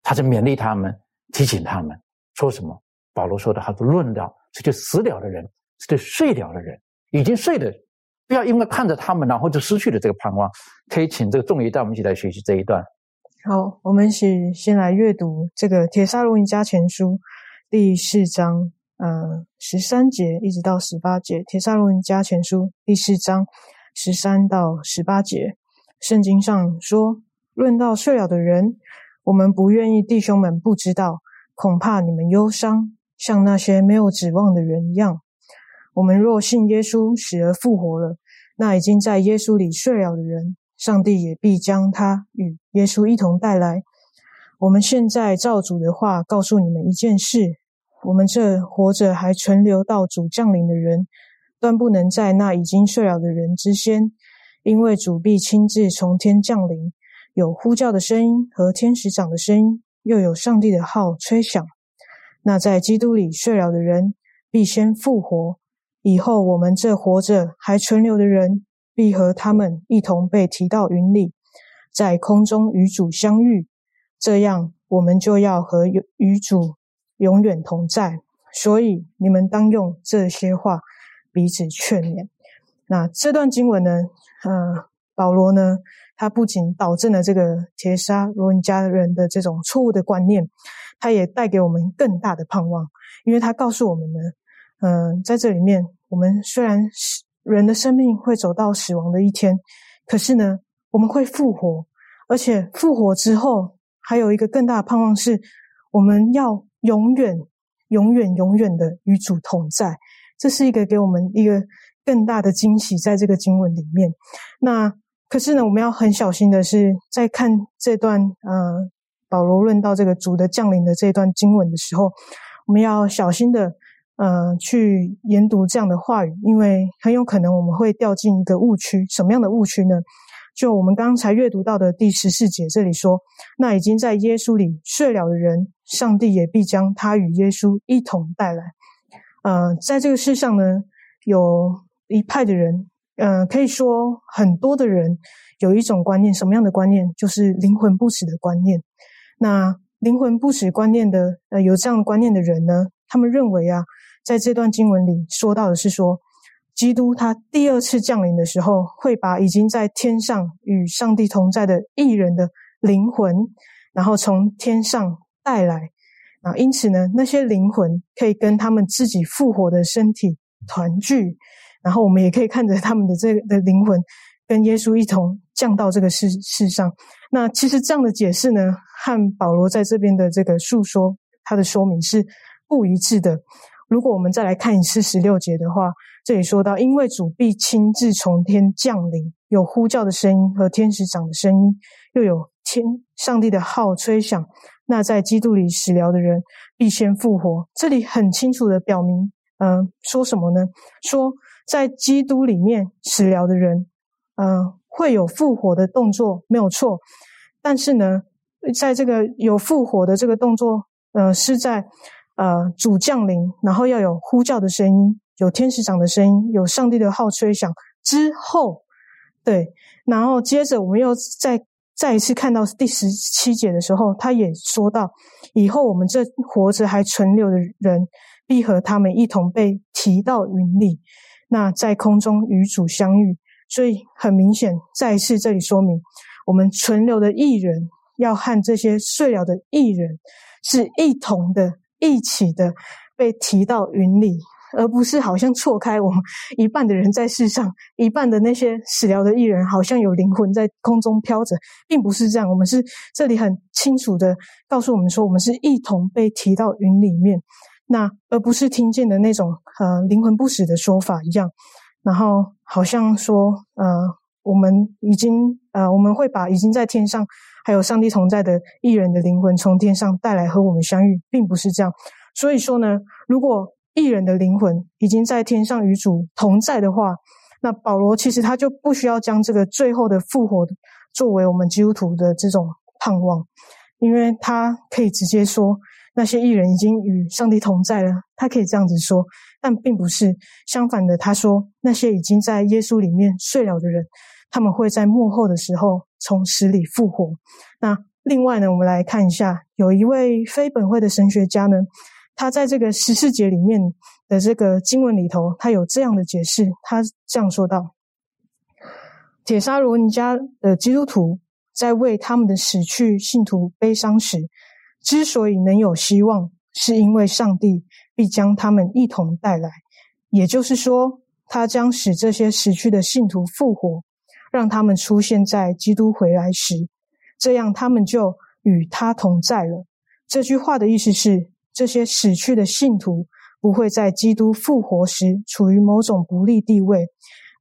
他就勉励他们，提醒他们说什么？保罗说的，他说论到。这就死了的人，这就睡了的人，已经睡的，不要因为看着他们然后就失去了这个盼望。可以请这个众爷带我们一起来学习这一段。好，我们一起先来阅读这个《铁沙罗尼加前书》第四章，呃，十三节一直到十八节，《铁沙罗尼加前书》第四章十三到十八节，圣经上说：“论到睡了的人，我们不愿意弟兄们不知道，恐怕你们忧伤，像那些没有指望的人一样。我们若信耶稣死而复活了，那已经在耶稣里睡了的人。”上帝也必将他与耶稣一同带来。我们现在照主的话告诉你们一件事：我们这活着还存留到主降临的人，断不能在那已经睡了的人之先，因为主必亲自从天降临，有呼叫的声音和天使长的声音，又有上帝的号吹响。那在基督里睡了的人必先复活，以后我们这活着还存留的人。必和他们一同被提到云里，在空中与主相遇，这样我们就要和与主永远同在。所以你们当用这些话彼此劝勉。那这段经文呢？呃，保罗呢，他不仅导正了这个铁沙罗尼迦人的这种错误的观念，他也带给我们更大的盼望，因为他告诉我们呢，嗯，在这里面，我们虽然是。人的生命会走到死亡的一天，可是呢，我们会复活，而且复活之后还有一个更大的盼望是，我们要永远、永远、永远的与主同在。这是一个给我们一个更大的惊喜，在这个经文里面。那可是呢，我们要很小心的是，在看这段呃保罗论到这个主的降临的这段经文的时候，我们要小心的。呃，去研读这样的话语，因为很有可能我们会掉进一个误区。什么样的误区呢？就我们刚才阅读到的第十四节，这里说：“那已经在耶稣里睡了的人，上帝也必将他与耶稣一同带来。”呃，在这个世上呢，有一派的人，呃，可以说很多的人有一种观念，什么样的观念？就是灵魂不死的观念。那灵魂不死观念的，呃，有这样的观念的人呢，他们认为啊。在这段经文里说到的是说，基督他第二次降临的时候，会把已经在天上与上帝同在的异人的灵魂，然后从天上带来。啊，因此呢，那些灵魂可以跟他们自己复活的身体团聚，然后我们也可以看着他们的这个的灵魂跟耶稣一同降到这个世世上。那其实这样的解释呢，和保罗在这边的这个述说他的说明是不一致的。如果我们再来看一次十六节的话，这里说到，因为主必亲自从天降临，有呼叫的声音和天使长的声音，又有天上帝的号吹响。那在基督里死了的人必先复活。这里很清楚的表明，嗯，说什么呢？说在基督里面死了的人，嗯，会有复活的动作，没有错。但是呢，在这个有复活的这个动作，呃，是在。呃，主降临，然后要有呼叫的声音，有天使长的声音，有上帝的号吹响之后，对，然后接着我们又再再一次看到第十七节的时候，他也说到，以后我们这活着还存留的人，必和他们一同被提到云里，那在空中与主相遇。所以很明显，再一次这里说明，我们存留的艺人要和这些睡了的艺人是一同的。一起的被提到云里，而不是好像错开我们一半的人在世上，一半的那些死了的艺人好像有灵魂在空中飘着，并不是这样。我们是这里很清楚的告诉我们说，我们是一同被提到云里面，那而不是听见的那种呃灵魂不死的说法一样。然后好像说呃我们已经呃我们会把已经在天上。还有上帝同在的艺人的灵魂从天上带来和我们相遇，并不是这样。所以说呢，如果艺人的灵魂已经在天上与主同在的话，那保罗其实他就不需要将这个最后的复活作为我们基督徒的这种盼望，因为他可以直接说那些艺人已经与上帝同在了，他可以这样子说。但并不是相反的，他说那些已经在耶稣里面睡了的人。他们会在幕后的时候从死里复活。那另外呢，我们来看一下，有一位非本会的神学家呢，他在这个十四节里面的这个经文里头，他有这样的解释。他这样说道：铁沙罗尼迦的基督徒在为他们的死去信徒悲伤时，之所以能有希望，是因为上帝必将他们一同带来。也就是说，他将使这些死去的信徒复活，让他们出现在基督回来时，这样他们就与他同在了。这句话的意思是，这些死去的信徒不会在基督复活时处于某种不利地位，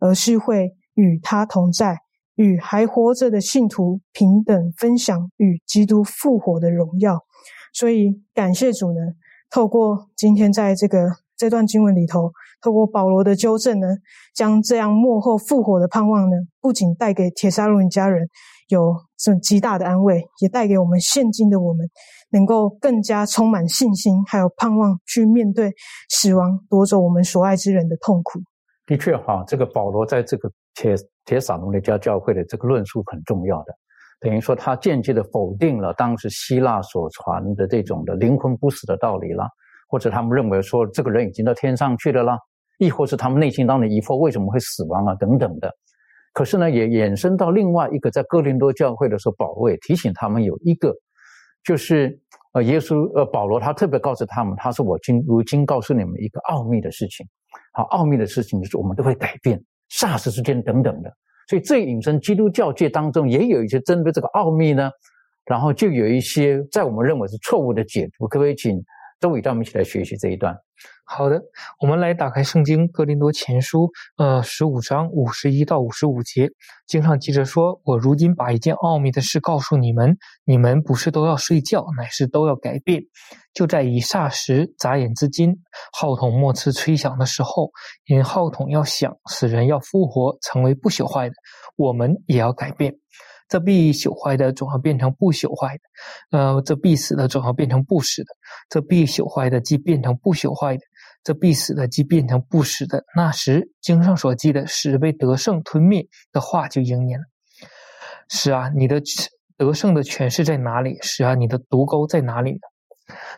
而是会与他同在，与还活着的信徒平等分享与基督复活的荣耀。所以，感谢主呢，透过今天在这个。这段经文里头，透过保罗的纠正呢，将这样幕后复活的盼望呢，不仅带给铁沙罗尼家人有这极大的安慰，也带给我们现今的我们，能够更加充满信心，还有盼望去面对死亡夺走我们所爱之人的痛苦。的确，哈，这个保罗在这个铁铁撒罗尼迦教会的这个论述很重要的，等于说他间接的否定了当时希腊所传的这种的灵魂不死的道理了。或者他们认为说这个人已经到天上去了啦，亦或是他们内心当中疑惑为什么会死亡啊等等的。可是呢，也衍生到另外一个，在哥林多教会的时候，保罗也提醒他们有一个，就是呃，耶稣呃，保罗他特别告诉他们，他说我今如今告诉你们一个奥秘的事情，好，奥秘的事情就是我们都会改变，霎时之间等等的。所以这引申基督教界当中也有一些针对这个奥秘呢，然后就有一些在我们认为是错误的解读，可不可以请？周伟，让我们一起来学习这一段。好的，我们来打开圣经《哥林多前书》呃十五章五十一到五十五节。经上记着说：“我如今把一件奥秘的事告诉你们，你们不是都要睡觉，乃是都要改变。就在以霎时、眨眼之间，号筒末次吹响的时候，因号筒要响，死人要复活，成为不朽坏的，我们也要改变。”这必朽坏的总要变成不朽坏的，呃，这必死的总要变成不死的，这必朽坏的即变成不朽坏的，这必死的即变成不死的。那时经上所记的使被得胜吞灭的话就应验了。是啊，你的得胜的权势在哪里？是啊，你的毒钩在哪里呢？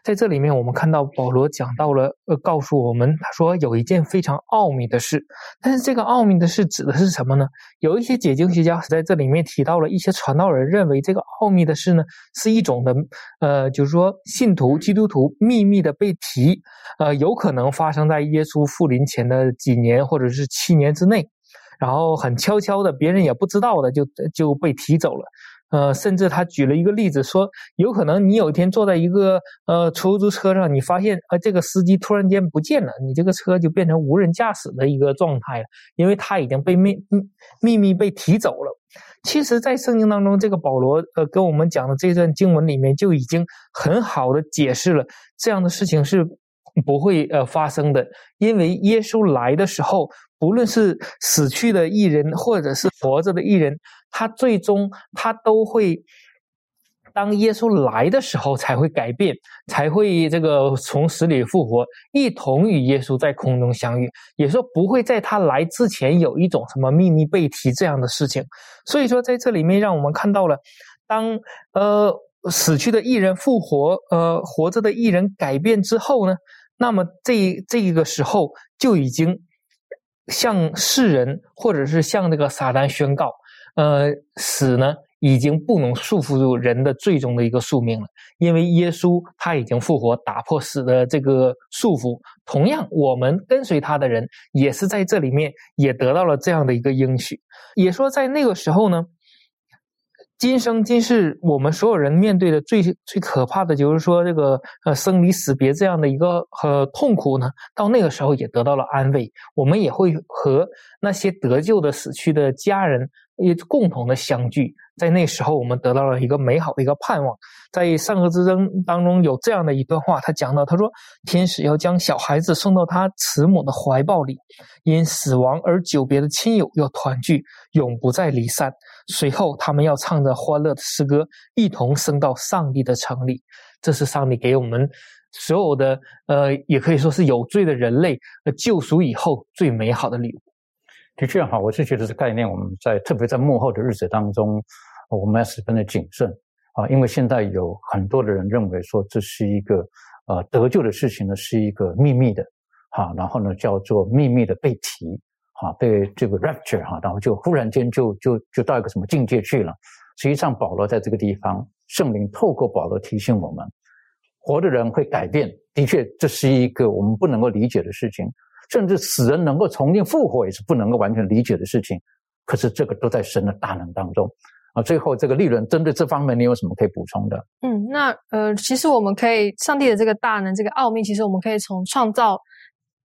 在这里面，我们看到保罗讲到了，呃，告诉我们，他说有一件非常奥秘的事，但是这个奥秘的事指的是什么呢？有一些解经学家在这里面提到了一些传道人认为这个奥秘的事呢，是一种的，呃，就是说信徒基督徒秘密的被提，呃，有可能发生在耶稣复临前的几年或者是七年之内，然后很悄悄的，别人也不知道的就就被提走了。呃，甚至他举了一个例子，说有可能你有一天坐在一个呃出租车上，你发现呃这个司机突然间不见了，你这个车就变成无人驾驶的一个状态了，因为他已经被秘秘密被提走了。其实，在圣经当中，这个保罗呃跟我们讲的这段经文里面就已经很好的解释了这样的事情是不会呃发生的，因为耶稣来的时候，不论是死去的艺人或者是活着的艺人。他最终，他都会当耶稣来的时候才会改变，才会这个从死里复活，一同与耶稣在空中相遇。也说不会在他来之前有一种什么秘密被提这样的事情。所以说，在这里面让我们看到了，当呃死去的艺人复活，呃活着的艺人改变之后呢，那么这这个时候就已经向世人或者是向这个撒旦宣告。呃，死呢已经不能束缚住人的最终的一个宿命了，因为耶稣他已经复活，打破死的这个束缚。同样，我们跟随他的人也是在这里面也得到了这样的一个应许，也说在那个时候呢。今生今世，我们所有人面对的最最可怕的就是说，这个呃生离死别这样的一个呃痛苦呢，到那个时候也得到了安慰。我们也会和那些得救的死去的家人一共同的相聚。在那时候，我们得到了一个美好的一个盼望。在上课之争当中有这样的一段话，他讲到，他说：“天使要将小孩子送到他慈母的怀抱里，因死亡而久别的亲友要团聚，永不再离散。随后，他们要唱着欢乐的诗歌，一同升到上帝的城里。这是上帝给我们所有的，呃，也可以说是有罪的人类呃救赎以后最美好的礼物。”的确哈，我是觉得这概念，我们在特别在幕后的日子当中，我们要十分的谨慎啊，因为现在有很多的人认为说这是一个呃得救的事情呢，是一个秘密的哈，然后呢叫做秘密的被提哈，被这个 rapture 哈，然后就忽然间就就就到一个什么境界去了实际上，保罗在这个地方，圣灵透过保罗提醒我们：活的人会改变。的确，这是一个我们不能够理解的事情，甚至死人能够重新复活，也是不能够完全理解的事情。可是，这个都在神的大能当中。啊，最后这个利润针对这方面，你有什么可以补充的？嗯，那呃，其实我们可以，上帝的这个大能，这个奥秘，其实我们可以从创造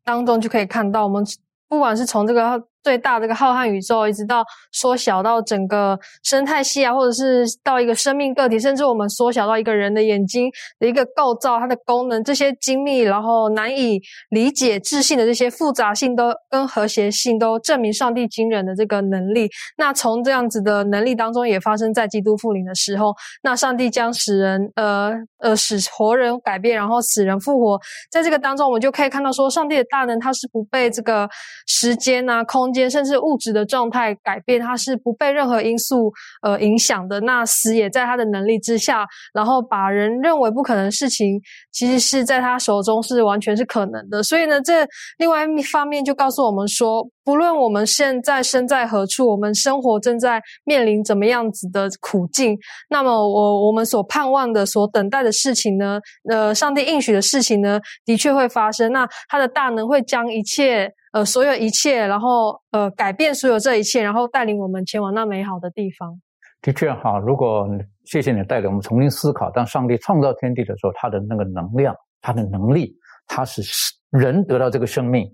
当中就可以看到，我们不管是从这个。最大的一个浩瀚宇宙，一直到缩小到整个生态系啊，或者是到一个生命个体，甚至我们缩小到一个人的眼睛的一个构造，它的功能，这些精密然后难以理解、置信的这些复杂性都跟和谐性，都证明上帝惊人的这个能力。那从这样子的能力当中，也发生在基督复临的时候，那上帝将使人呃呃使活人改变，然后死人复活，在这个当中，我们就可以看到说，上帝的大能，它是不被这个时间啊、空。甚至物质的状态改变，它是不被任何因素呃影响的。那死也在他的能力之下，然后把人认为不可能的事情，其实是在他手中是完全是可能的。所以呢，这另外一方面就告诉我们说，不论我们现在身在何处，我们生活正在面临怎么样子的苦境，那么我我们所盼望的、所等待的事情呢，呃，上帝应许的事情呢，的确会发生。那他的大能会将一切。呃，所有一切，然后呃，改变所有这一切，然后带领我们前往那美好的地方。的确哈，如果谢谢你带领我们重新思考，当上帝创造天地的时候，他的那个能量，他的能力，他是人得到这个生命，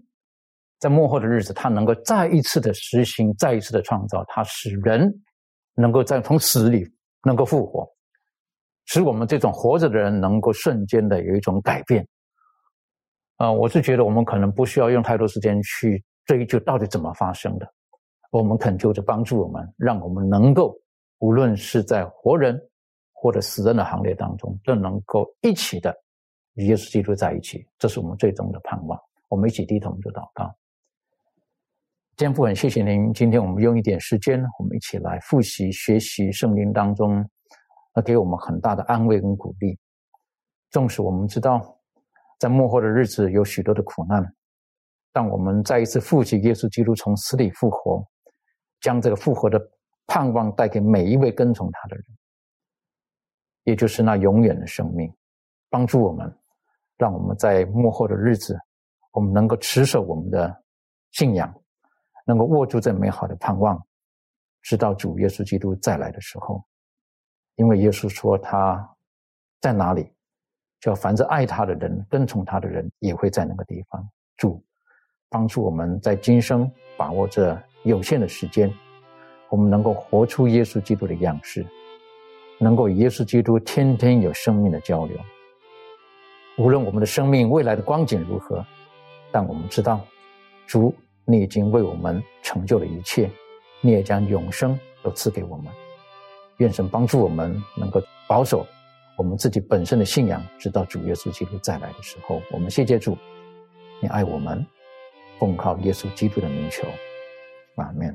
在幕后的日子，他能够再一次的实行，再一次的创造，他使人能够在从死里能够复活，使我们这种活着的人能够瞬间的有一种改变。啊，我是觉得我们可能不需要用太多时间去追究到底怎么发生的，我们恳求着帮助我们，让我们能够无论是在活人或者死人的行列当中，都能够一起的与耶稣基督在一起，这是我们最终的盼望。我们一起低头就祷告。天父，很谢谢您，今天我们用一点时间，我们一起来复习学习圣经当中，那给我们很大的安慰跟鼓励。纵使我们知道。在幕后的日子有许多的苦难，但我们再一次复习耶稣基督从死里复活，将这个复活的盼望带给每一位跟从他的人，也就是那永远的生命，帮助我们，让我们在幕后的日子，我们能够持守我们的信仰，能够握住这美好的盼望，直到主耶稣基督再来的时候，因为耶稣说他在哪里。叫凡是爱他的人、跟从他的人，也会在那个地方住，帮助我们在今生把握这有限的时间，我们能够活出耶稣基督的样式，能够与耶稣基督天天有生命的交流。无论我们的生命未来的光景如何，但我们知道，主，你已经为我们成就了一切，你也将永生都赐给我们。愿神帮助我们能够保守。我们自己本身的信仰，直到主耶稣基督再来的时候，我们谢谢主，你爱我们，奉靠耶稣基督的名求，阿门。